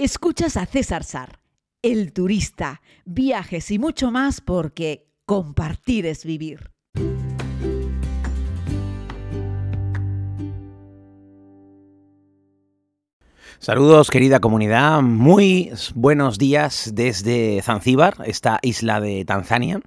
Escuchas a César Sar, el turista, viajes y mucho más porque compartir es vivir. Saludos querida comunidad, muy buenos días desde Zanzíbar, esta isla de Tanzania.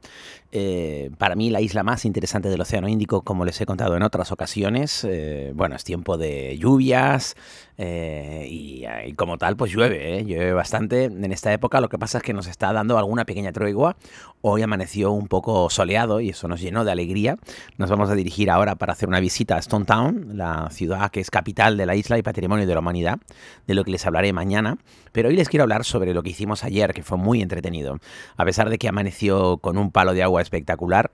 Eh, para mí la isla más interesante del Océano Índico, como les he contado en otras ocasiones. Eh, bueno, es tiempo de lluvias eh, y, como tal, pues llueve, llueve bastante en esta época. Lo que pasa es que nos está dando alguna pequeña tregua. Hoy amaneció un poco soleado y eso nos llenó de alegría. Nos vamos a dirigir ahora para hacer una visita a Stone Town, la ciudad que es capital de la isla y patrimonio de la humanidad, de lo que les hablaré mañana. Pero hoy les quiero hablar sobre lo que hicimos ayer, que fue muy entretenido. A pesar de que amaneció con un palo de agua espectacular.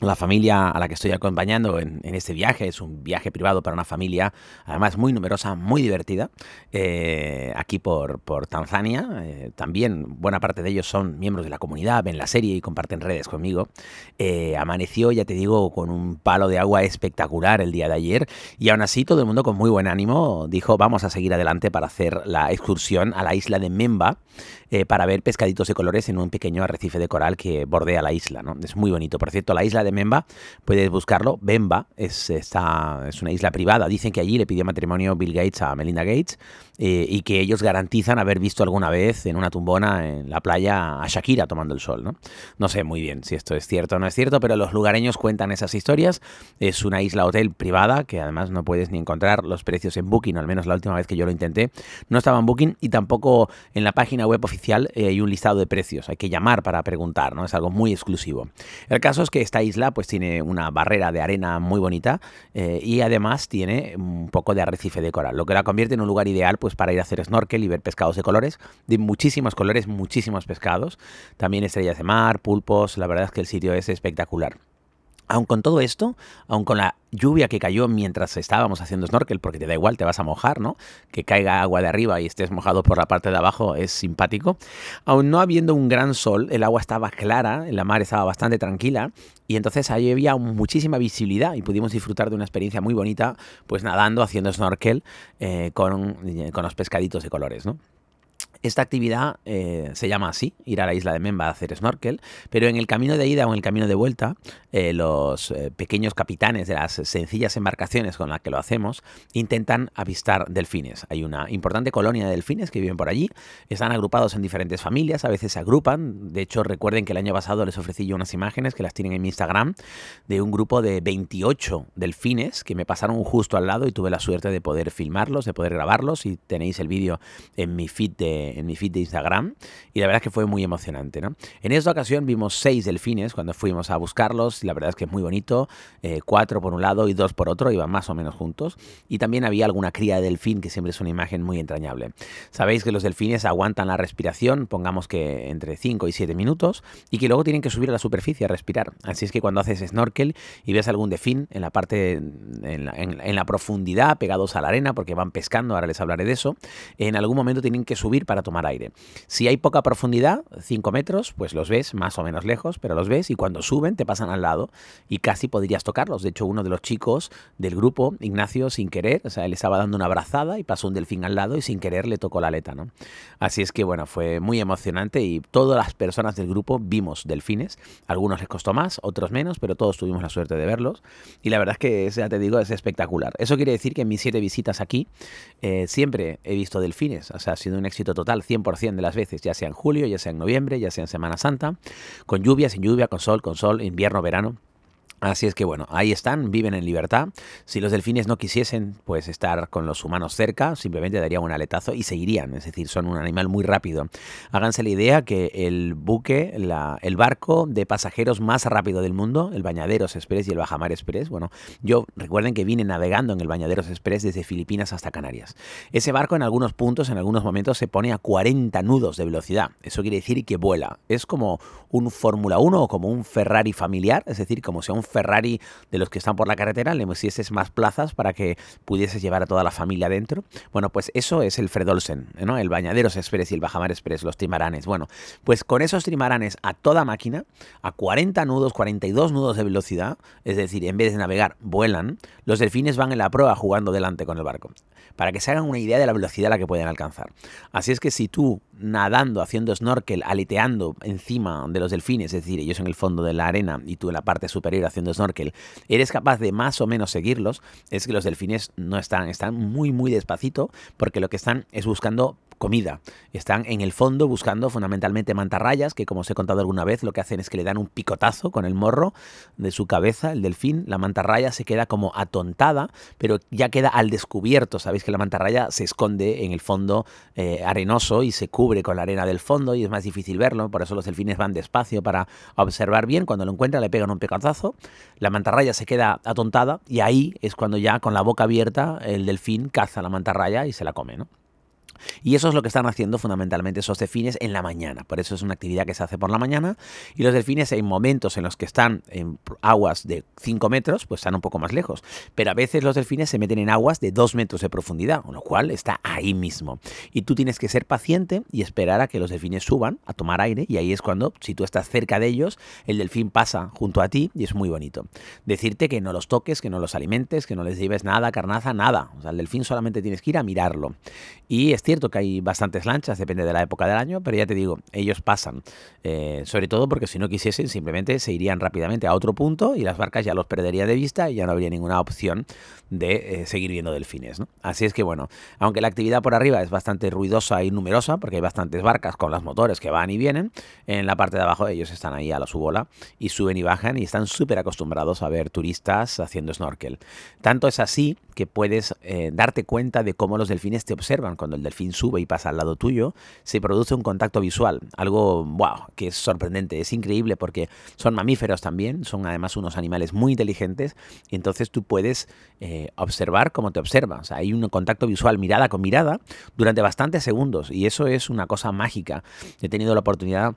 La familia a la que estoy acompañando en, este viaje es un viaje privado para una familia, además muy numerosa, muy divertida, eh, aquí por, Tanzania. Eh, también buena parte de ellos son miembros de la comunidad, ven la serie y comparten redes conmigo. Eh, amaneció, ya te digo, con un palo de agua espectacular el día de ayer y aún así todo el mundo con muy buen ánimo dijo vamos a seguir adelante para hacer la excursión a la isla de Memba para ver pescaditos de colores en un pequeño arrecife de coral que bordea la isla. ¿no? Es muy bonito. Por cierto, la isla de Memba, puedes buscarlo. Bemba es, esta, es una isla privada. Dicen que allí le pidió matrimonio Bill Gates a Melinda Gates eh, y que ellos garantizan haber visto alguna vez en una tumbona en la playa a Shakira tomando el sol. ¿no? no sé muy bien si esto es cierto o no es cierto, pero los lugareños cuentan esas historias. Es una isla hotel privada que además no puedes ni encontrar los precios en Booking, al menos la última vez que yo lo intenté. No estaba en Booking y tampoco en la página web oficial eh, hay un listado de precios. Hay que llamar para preguntar, ¿no? Es algo muy exclusivo. El caso es que esta isla pues tiene una barrera de arena muy bonita eh, y además tiene un poco de arrecife de coral, lo que la convierte en un lugar ideal pues para ir a hacer snorkel y ver pescados de colores, de muchísimos colores, muchísimos pescados, también estrellas de mar, pulpos, la verdad es que el sitio es espectacular. Aun con todo esto, aun con la lluvia que cayó mientras estábamos haciendo snorkel, porque te da igual, te vas a mojar, ¿no? Que caiga agua de arriba y estés mojado por la parte de abajo es simpático. Aún no habiendo un gran sol, el agua estaba clara, la mar estaba bastante tranquila y entonces ahí había muchísima visibilidad y pudimos disfrutar de una experiencia muy bonita, pues nadando, haciendo snorkel eh, con, con los pescaditos de colores, ¿no? Esta actividad eh, se llama así, ir a la isla de Memba a hacer snorkel, pero en el camino de ida o en el camino de vuelta, eh, los eh, pequeños capitanes de las sencillas embarcaciones con las que lo hacemos intentan avistar delfines. Hay una importante colonia de delfines que viven por allí, están agrupados en diferentes familias, a veces se agrupan. De hecho, recuerden que el año pasado les ofrecí yo unas imágenes que las tienen en mi Instagram de un grupo de 28 delfines que me pasaron justo al lado y tuve la suerte de poder filmarlos, de poder grabarlos y tenéis el vídeo en mi feed de en mi feed de Instagram y la verdad es que fue muy emocionante. ¿no? En esta ocasión vimos seis delfines cuando fuimos a buscarlos la verdad es que es muy bonito, eh, cuatro por un lado y dos por otro, iban más o menos juntos y también había alguna cría de delfín que siempre es una imagen muy entrañable. Sabéis que los delfines aguantan la respiración, pongamos que entre 5 y 7 minutos y que luego tienen que subir a la superficie a respirar. Así es que cuando haces snorkel y ves algún delfín en la parte, en la profundidad, pegados a la arena porque van pescando, ahora les hablaré de eso, en algún momento tienen que subir para tomar aire. Si hay poca profundidad, 5 metros, pues los ves más o menos lejos, pero los ves y cuando suben te pasan al lado y casi podrías tocarlos. De hecho, uno de los chicos del grupo, Ignacio, sin querer, o sea, él estaba dando una abrazada y pasó un delfín al lado y sin querer le tocó la aleta, ¿no? Así es que, bueno, fue muy emocionante y todas las personas del grupo vimos delfines. Algunos les costó más, otros menos, pero todos tuvimos la suerte de verlos. Y la verdad es que, ya te digo, es espectacular. Eso quiere decir que en mis siete visitas aquí eh, siempre he visto delfines. O sea, ha sido un éxito total, 100% de las veces, ya sea en julio, ya sea en noviembre, ya sea en Semana Santa, con lluvia, sin lluvia, con sol, con sol, invierno, verano. Así es que bueno, ahí están, viven en libertad. Si los delfines no quisiesen pues estar con los humanos cerca, simplemente darían un aletazo y seguirían, es decir, son un animal muy rápido. Háganse la idea que el buque, el barco de pasajeros más rápido del mundo, el Bañaderos Express y el Bajamar Express, bueno, yo recuerden que vine navegando en el Bañaderos Express desde Filipinas hasta Canarias. Ese barco en algunos puntos, en algunos momentos se pone a 40 nudos de velocidad. Eso quiere decir que vuela. Es como un Fórmula 1 o como un Ferrari familiar, es decir, como si a un Ferrari de los que están por la carretera, le pusieses más plazas para que pudieses llevar a toda la familia dentro. Bueno, pues eso es el Fredolsen, ¿no? El Bañaderos Express y el Bajamar Express, los trimaranes. Bueno, pues con esos trimaranes a toda máquina, a 40 nudos, 42 nudos de velocidad, es decir, en vez de navegar, vuelan, los delfines van en la proa jugando delante con el barco para que se hagan una idea de la velocidad a la que pueden alcanzar. Así es que si tú nadando, haciendo snorkel, aleteando encima de los delfines, es decir, ellos en el fondo de la arena y tú en la parte superior haciendo snorkel, eres capaz de más o menos seguirlos, es que los delfines no están, están muy, muy despacito, porque lo que están es buscando comida. Están en el fondo buscando fundamentalmente mantarrayas, que como os he contado alguna vez, lo que hacen es que le dan un picotazo con el morro de su cabeza, el delfín. La mantarraya se queda como atontada, pero ya queda al descubierto. Sabéis que la mantarraya se esconde en el fondo eh, arenoso y se cubre con la arena del fondo y es más difícil verlo. Por eso los delfines van despacio para observar bien. Cuando lo encuentran le pegan un picotazo. La mantarraya se queda atontada y ahí es cuando ya con la boca abierta el delfín caza la mantarraya y se la come, ¿no? Y eso es lo que están haciendo fundamentalmente esos delfines en la mañana. Por eso es una actividad que se hace por la mañana. Y los delfines en momentos en los que están en aguas de 5 metros, pues están un poco más lejos. Pero a veces los delfines se meten en aguas de 2 metros de profundidad, con lo cual está ahí mismo. Y tú tienes que ser paciente y esperar a que los delfines suban a tomar aire. Y ahí es cuando, si tú estás cerca de ellos, el delfín pasa junto a ti y es muy bonito. Decirte que no los toques, que no los alimentes, que no les lleves nada, carnaza, nada. O sea, el delfín solamente tienes que ir a mirarlo. Y es cierto que hay bastantes lanchas, depende de la época del año, pero ya te digo, ellos pasan. Eh, sobre todo porque si no quisiesen, simplemente se irían rápidamente a otro punto y las barcas ya los perdería de vista y ya no habría ninguna opción de eh, seguir viendo delfines. Así es que bueno, aunque la actividad por arriba es bastante ruidosa y numerosa, porque hay bastantes barcas con los motores que van y vienen, en la parte de abajo ellos están ahí a la su bola y suben y bajan y están súper acostumbrados a ver turistas haciendo snorkel. Tanto es así que puedes eh, darte cuenta de cómo los delfines te observan. Cuando el delfín sube y pasa al lado tuyo, se produce un contacto visual, algo wow, que es sorprendente, es increíble porque son mamíferos también, son además unos animales muy inteligentes y entonces tú puedes eh, observar cómo te observan. O sea, hay un contacto visual mirada con mirada durante bastantes segundos y eso es una cosa mágica. He tenido la oportunidad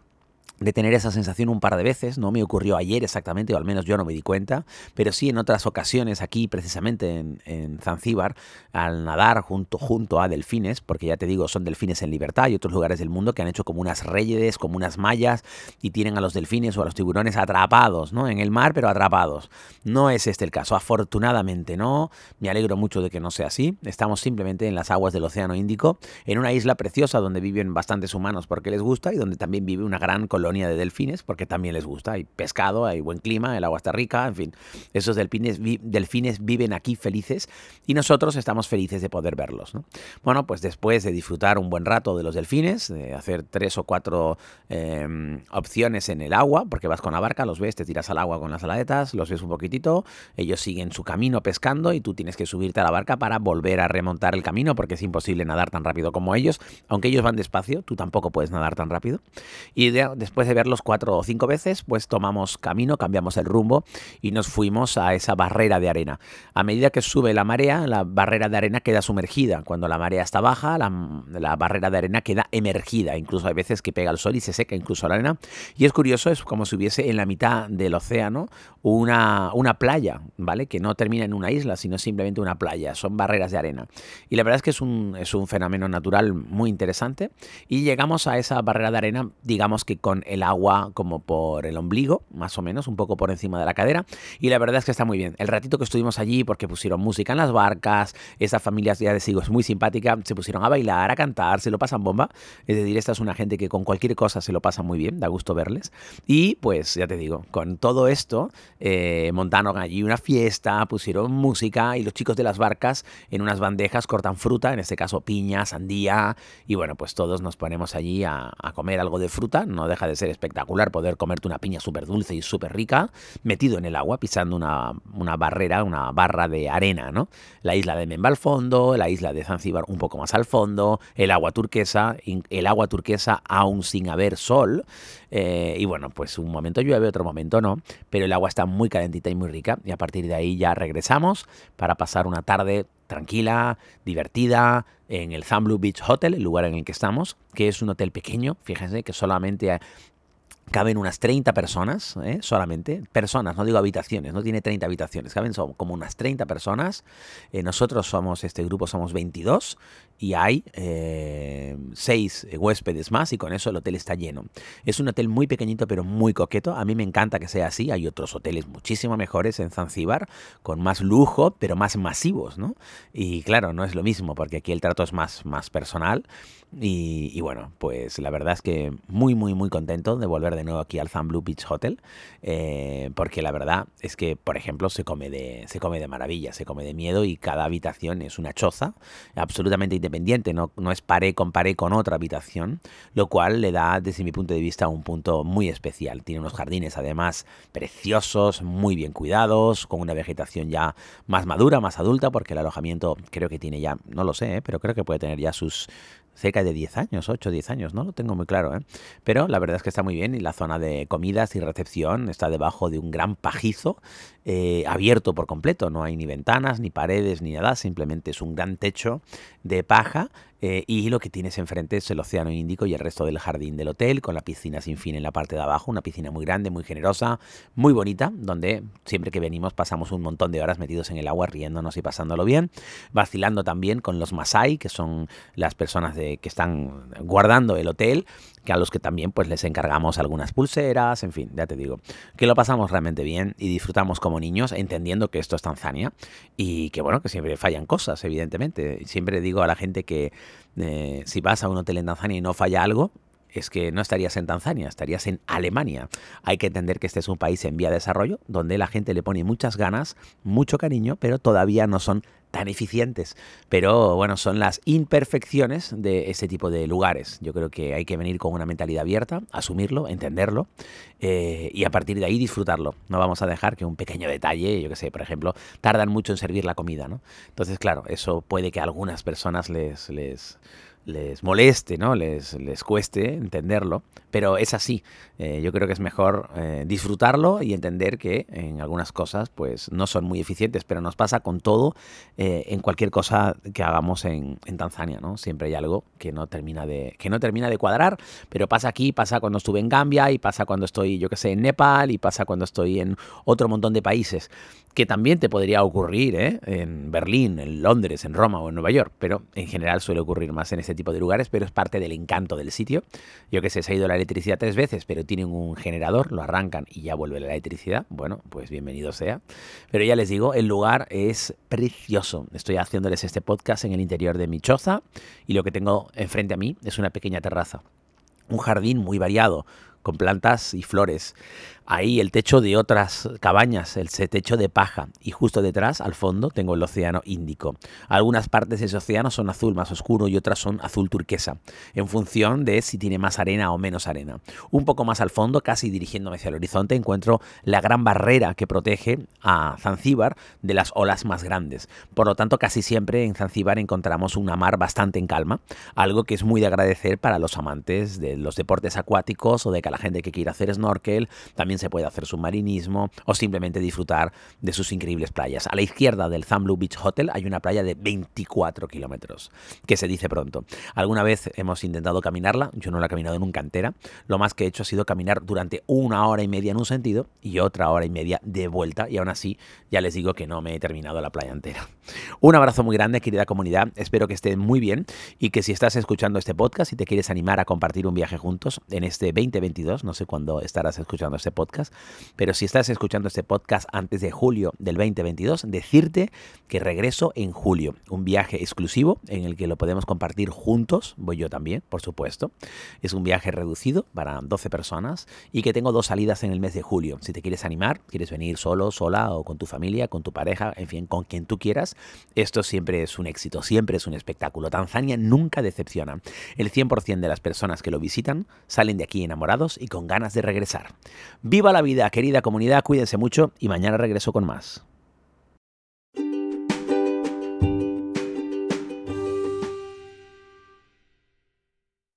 de tener esa sensación un par de veces, no me ocurrió ayer exactamente, o al menos yo no me di cuenta, pero sí en otras ocasiones aquí, precisamente en, Zanzíbar, al nadar junto, junto a delfines, porque ya te digo, son delfines en libertad y otros lugares del mundo que han hecho como unas redes, como unas mallas, y tienen a los delfines o a los tiburones atrapados, ¿no? En el mar, pero atrapados. No es este el caso, afortunadamente no, me alegro mucho de que no sea así, estamos simplemente en las aguas del Océano Índico, en una isla preciosa donde viven bastantes humanos porque les gusta y donde también vive una gran colonia de delfines, porque también les gusta. Hay pescado, hay buen clima, el agua está rica, en fin. Esos delfines, viven aquí felices y nosotros estamos felices de poder verlos. Bueno, pues después de disfrutar un buen rato de los delfines, de hacer tres o cuatro em, opciones en el agua, porque vas con la barca, los ves, te tiras al agua con las aletas, los ves un poquitito, ellos siguen su camino pescando y tú tienes que subirte a la barca para volver a remontar el camino, porque es imposible nadar tan rápido como ellos. Aunque ellos van despacio, tú tampoco puedes nadar tan rápido. Y después después de verlos cuatro o cinco veces, pues tomamos camino, cambiamos el rumbo y nos fuimos a esa barrera de arena. A medida que sube la marea, la barrera de arena queda sumergida. Cuando la marea está baja, la, barrera de arena queda emergida. Incluso hay veces que pega el sol y se seca incluso la arena. Y es curioso, es como si hubiese en la mitad del océano una, una playa, ¿vale? Que no termina en una isla, sino simplemente una playa. Son barreras de arena. Y la verdad es que es un, es un fenómeno natural muy interesante. Y llegamos a esa barrera de arena, digamos que con el agua como por el ombligo, más o menos, un poco por encima de la cadera. Y la verdad es que está muy bien. El ratito que estuvimos allí, porque pusieron música en las barcas, esa familia, ya les digo, es muy simpática, se pusieron a bailar, a cantar, se lo pasan bomba. Es decir, esta es una gente que con cualquier cosa se lo pasa muy bien, da gusto verles. Y pues, ya te digo, con todo esto, eh, montaron allí una fiesta, pusieron música y los chicos de las barcas en unas bandejas cortan fruta, en este caso piña, sandía, y bueno, pues todos nos ponemos allí a, a comer algo de fruta, no deja de ser espectacular poder comerte una piña súper dulce y súper rica, metido en el agua, pisando una, barrera, una barra de arena, ¿no? La isla de Memba al fondo, la isla de Zanzíbar un poco más al fondo, el agua turquesa, el agua turquesa aún sin haber sol, eh, y bueno, pues un momento llueve, otro momento no, pero el agua está muy calentita y muy rica, y a partir de ahí ya regresamos para pasar una tarde tranquila, divertida, en el Zamblu Beach Hotel, el lugar en el que estamos, que es un hotel pequeño, fíjense que solamente caben unas 30 personas ¿eh? solamente, personas, no digo habitaciones, no tiene 30 habitaciones, caben como unas 30 personas. Eh, nosotros somos, este grupo somos 22 y hay eh, 6 huéspedes más y con eso el hotel está lleno. Es un hotel muy pequeñito pero muy coqueto, a mí me encanta que sea así, hay otros hoteles muchísimo mejores en Zanzíbar, con más lujo pero más masivos, ¿no? Y claro, no es lo mismo porque aquí el trato es más, más personal y, bueno, pues la verdad es que muy, muy, muy contento de volver de nuevo aquí al Blue Beach Hotel, eh, porque la verdad es que, por ejemplo, se come, de, se come de maravilla, se come de miedo y cada habitación es una choza absolutamente independiente, no, no es paré con paré con otra habitación, lo cual le da, desde mi punto de vista, un punto muy especial. Tiene unos jardines, además, preciosos, muy bien cuidados, con una vegetación ya más madura, más adulta, porque el alojamiento creo que tiene ya, no lo sé, ¿eh? pero creo que puede tener ya sus cerca de 10 años, 8 10 años, no lo tengo muy claro, ¿eh? pero la verdad es que está muy bien y la zona de comidas y recepción está debajo de un gran pajizo eh, abierto por completo, no hay ni ventanas, ni paredes, ni nada, simplemente es un gran techo de paja eh, y lo que tienes enfrente es el Océano Índico y el resto del jardín del hotel, con la piscina sin fin en la parte de abajo, una piscina muy grande, muy generosa, muy bonita, donde siempre que venimos pasamos un montón de horas metidos en el agua riéndonos y pasándolo bien, vacilando también con los Masai, que son las personas de, que están guardando el hotel, que a los que también pues les encargamos algunas pulseras, en fin, ya te digo, que lo pasamos realmente bien y disfrutamos como niños entendiendo que esto es Tanzania y que bueno, que siempre fallan cosas, evidentemente. Siempre digo a la gente que eh, si vas a un hotel en Tanzania y no falla algo, es que no estarías en Tanzania, estarías en Alemania. Hay que entender que este es un país en vía de desarrollo, donde la gente le pone muchas ganas, mucho cariño, pero todavía no son tan eficientes. Pero bueno, son las imperfecciones de ese tipo de lugares. Yo creo que hay que venir con una mentalidad abierta, asumirlo, entenderlo eh, y a partir de ahí disfrutarlo. No vamos a dejar que un pequeño detalle, yo que sé, por ejemplo, tardan mucho en servir la comida, ¿no? Entonces, claro, eso puede que a algunas personas les, les les moleste, ¿no? Les, les cueste entenderlo, pero es así. Eh, yo creo que es mejor eh, disfrutarlo y entender que en algunas cosas pues no son muy eficientes, pero nos pasa con todo eh, en cualquier cosa que hagamos en, en, Tanzania, ¿no? Siempre hay algo que no termina de que no termina de cuadrar, pero pasa aquí, pasa cuando estuve en Gambia y pasa cuando estoy, yo que sé, en Nepal y pasa cuando estoy en otro montón de países que también te podría ocurrir ¿eh? en Berlín, en Londres, en Roma o en Nueva York, pero en general suele ocurrir más en ese tipo de lugares, pero es parte del encanto del sitio. Yo que sé, se ha ido la electricidad tres veces, pero tienen un generador, lo arrancan y ya vuelve la electricidad. Bueno, pues bienvenido sea. Pero ya les digo, el lugar es precioso. Estoy haciéndoles este podcast en el interior de mi choza y lo que tengo enfrente a mí es una pequeña terraza. Un jardín muy variado, con plantas y flores ahí el techo de otras cabañas, el techo de paja, y justo detrás, al fondo, tengo el océano Índico. Algunas partes de ese océano son azul más oscuro y otras son azul turquesa, en función de si tiene más arena o menos arena. Un poco más al fondo, casi dirigiéndome hacia el horizonte, encuentro la gran barrera que protege a Zanzíbar de las olas más grandes. Por lo tanto, casi siempre en Zanzíbar encontramos una mar bastante en calma, algo que es muy de agradecer para los amantes de los deportes acuáticos o de la gente que quiera hacer snorkel también se puede hacer submarinismo o simplemente disfrutar de sus increíbles playas. A la izquierda del Zamblu Beach Hotel hay una playa de 24 kilómetros, que se dice pronto. Alguna vez hemos intentado caminarla, yo no la he caminado nunca entera, lo más que he hecho ha sido caminar durante una hora y media en un sentido y otra hora y media de vuelta y aún así ya les digo que no me he terminado la playa entera. Un abrazo muy grande, querida comunidad, espero que estén muy bien y que si estás escuchando este podcast y te quieres animar a compartir un viaje juntos en este 2022, no sé cuándo estarás escuchando este podcast, pero si estás escuchando este podcast antes de julio del 2022, decirte que regreso en julio, un viaje exclusivo en el que lo podemos compartir juntos, voy yo también, por supuesto. Es un viaje reducido para 12 personas y que tengo dos salidas en el mes de julio. Si te quieres animar, quieres venir solo, sola o con tu familia, con tu pareja, en fin, con quien tú quieras, esto siempre es un éxito, siempre es un espectáculo. Tanzania nunca decepciona. El 100% de las personas que lo visitan salen de aquí enamorados y con ganas de regresar. ¡Viva la vida, querida comunidad! Cuídense mucho y mañana regreso con más.